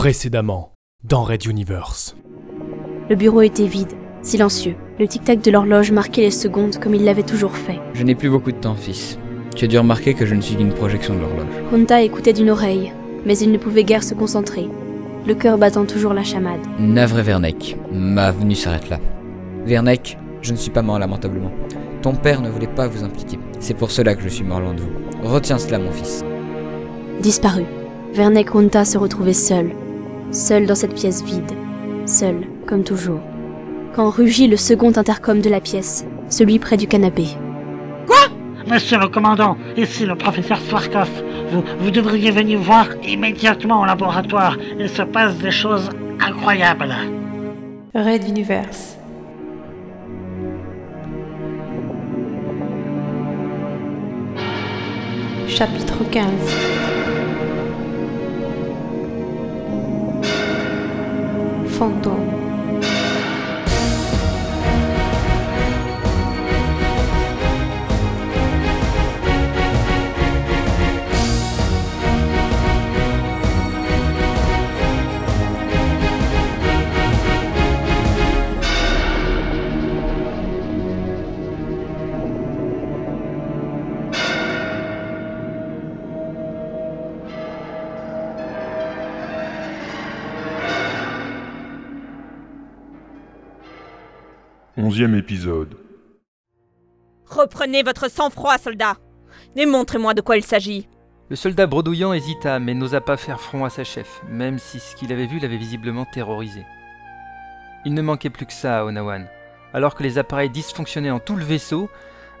Précédemment, dans Red Universe. Le bureau était vide, silencieux. Le tic-tac de l'horloge marquait les secondes comme il l'avait toujours fait. Je n'ai plus beaucoup de temps, fils. Tu as dû remarquer que je ne suis qu'une projection de l'horloge. Hunta écoutait d'une oreille, mais il ne pouvait guère se concentrer, le cœur battant toujours la chamade. Navré Vernek, ma venue s'arrête là. Vernek, je ne suis pas mort lamentablement. Ton père ne voulait pas vous impliquer. C'est pour cela que je suis mort loin de vous. Retiens cela, mon fils. Disparu. Vernek Hunta se retrouvait seul, seul dans cette pièce vide, seul, comme toujours. Quand rugit le second intercom de la pièce, celui près du canapé. Monsieur le commandant, ici le professeur Swarkov. Vous, vous devriez venir voir immédiatement au laboratoire. Il se passe des choses incroyables. Red Universe. Chapitre 15 afundou. Onzième épisode. Reprenez votre sang-froid, soldat Et montrez-moi de quoi il s'agit. Le soldat bredouillant hésita, mais n'osa pas faire front à sa chef, même si ce qu'il avait vu l'avait visiblement terrorisé. Il ne manquait plus que ça à Onawan. Alors que les appareils dysfonctionnaient en tout le vaisseau,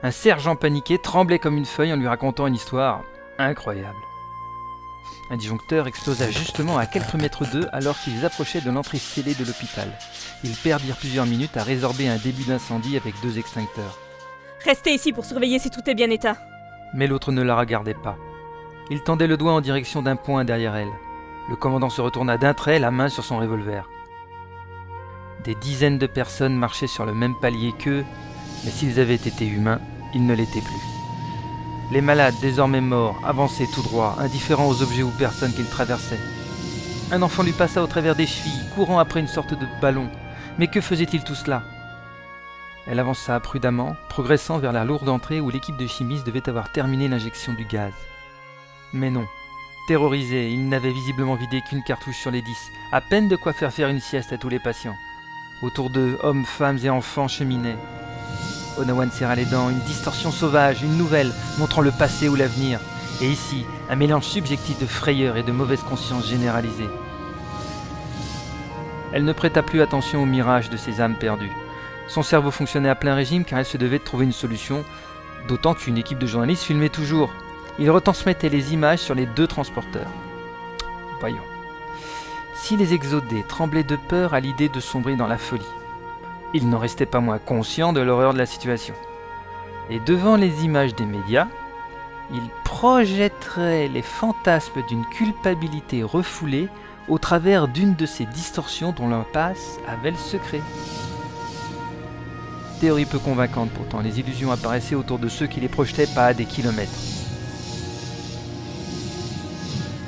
un sergent paniqué tremblait comme une feuille en lui racontant une histoire incroyable. Un disjoncteur explosa justement à quelques mètres d'eux alors qu'ils approchaient de l'entrée scellée de l'hôpital. Ils perdirent plusieurs minutes à résorber un début d'incendie avec deux extincteurs. Restez ici pour surveiller si tout est bien éteint. Mais l'autre ne la regardait pas. Il tendait le doigt en direction d'un point derrière elle. Le commandant se retourna d'un trait, la main sur son revolver. Des dizaines de personnes marchaient sur le même palier qu'eux, mais s'ils avaient été humains, ils ne l'étaient plus. Les malades, désormais morts, avançaient tout droit, indifférents aux objets ou personnes qu'ils traversaient. Un enfant lui passa au travers des chevilles, courant après une sorte de ballon. Mais que faisait-il tout cela Elle avança prudemment, progressant vers la lourde entrée où l'équipe de chimistes devait avoir terminé l'injection du gaz. Mais non. Terrorisés, ils n'avaient visiblement vidé qu'une cartouche sur les dix, à peine de quoi faire faire une sieste à tous les patients. Autour d'eux, hommes, femmes et enfants cheminaient. Onawan serra les dents, une distorsion sauvage, une nouvelle, montrant le passé ou l'avenir. Et ici, un mélange subjectif de frayeur et de mauvaise conscience généralisée. Elle ne prêta plus attention au mirage de ses âmes perdues. Son cerveau fonctionnait à plein régime car elle se devait de trouver une solution, d'autant qu'une équipe de journalistes filmait toujours. Ils retransmettaient les images sur les deux transporteurs. Voyons. Si les exodés tremblaient de peur à l'idée de sombrer dans la folie, ils n'en restaient pas moins conscients de l'horreur de la situation. Et devant les images des médias, ils projetteraient les fantasmes d'une culpabilité refoulée au travers d'une de ces distorsions dont l'impasse avait le secret. Théorie peu convaincante pourtant, les illusions apparaissaient autour de ceux qui les projetaient pas à des kilomètres.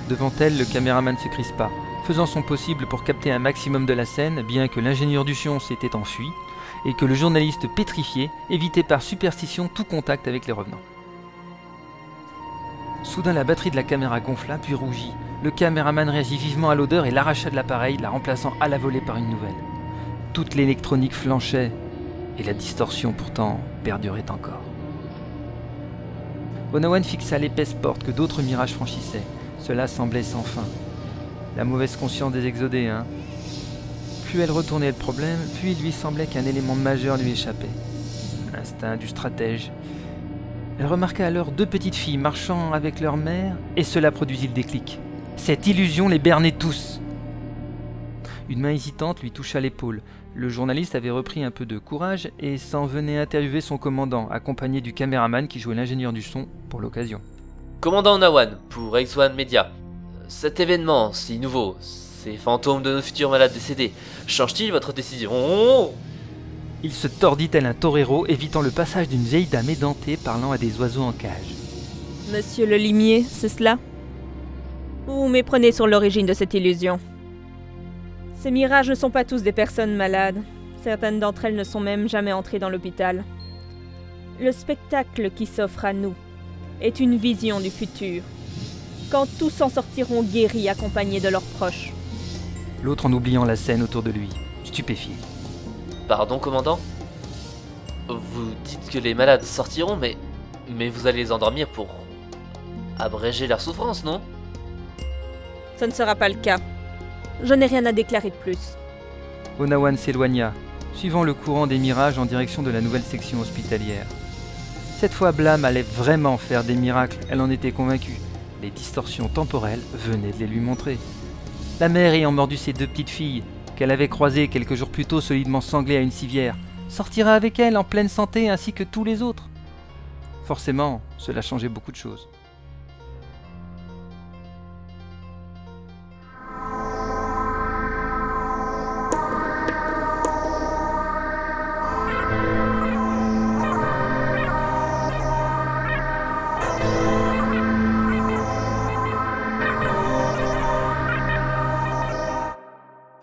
Devant elle, le caméraman se crispa, faisant son possible pour capter un maximum de la scène, bien que l'ingénieur du son s'était enfui, et que le journaliste pétrifié évitait par superstition tout contact avec les revenants. Soudain la batterie de la caméra gonfla puis rougit. Le caméraman réagit vivement à l'odeur et l'arracha de l'appareil, la remplaçant à la volée par une nouvelle. Toute l'électronique flanchait, et la distorsion pourtant perdurait encore. Onawan fixa l'épaisse porte que d'autres mirages franchissaient. Cela semblait sans fin. La mauvaise conscience des exodés, hein. Plus elle retournait le problème, plus il lui semblait qu'un élément majeur lui échappait. L'instinct du stratège. Elle remarqua alors deux petites filles marchant avec leur mère, et cela produisit le déclic. Cette illusion les bernait tous. Une main hésitante lui toucha l'épaule. Le journaliste avait repris un peu de courage et s'en venait interviewer son commandant, accompagné du caméraman qui jouait l'ingénieur du son pour l'occasion. Commandant Nawan, pour X1 Media. Cet événement si nouveau, ces fantômes de nos futurs malades décédés, change-t-il votre décision? Il se tordit tel un torero, évitant le passage d'une vieille dame édentée parlant à des oiseaux en cage. Monsieur le limier, c'est cela? Vous méprenez sur l'origine de cette illusion. Ces mirages ne sont pas tous des personnes malades. Certaines d'entre elles ne sont même jamais entrées dans l'hôpital. Le spectacle qui s'offre à nous est une vision du futur, quand tous en sortiront guéris accompagnés de leurs proches. L'autre en oubliant la scène autour de lui, stupéfié. Pardon, commandant Vous dites que les malades sortiront, mais. Mais vous allez les endormir pour. abréger leur souffrance, non? Ce ne sera pas le cas. Je n'ai rien à déclarer de plus. Onawan s'éloigna, suivant le courant des mirages en direction de la nouvelle section hospitalière. Cette fois, Blam allait vraiment faire des miracles, elle en était convaincue. Les distorsions temporelles venaient de les lui montrer. La mère ayant mordu ses deux petites filles, qu'elle avait croisées quelques jours plus tôt solidement sanglées à une civière, sortira avec elle en pleine santé ainsi que tous les autres. Forcément, cela changeait beaucoup de choses.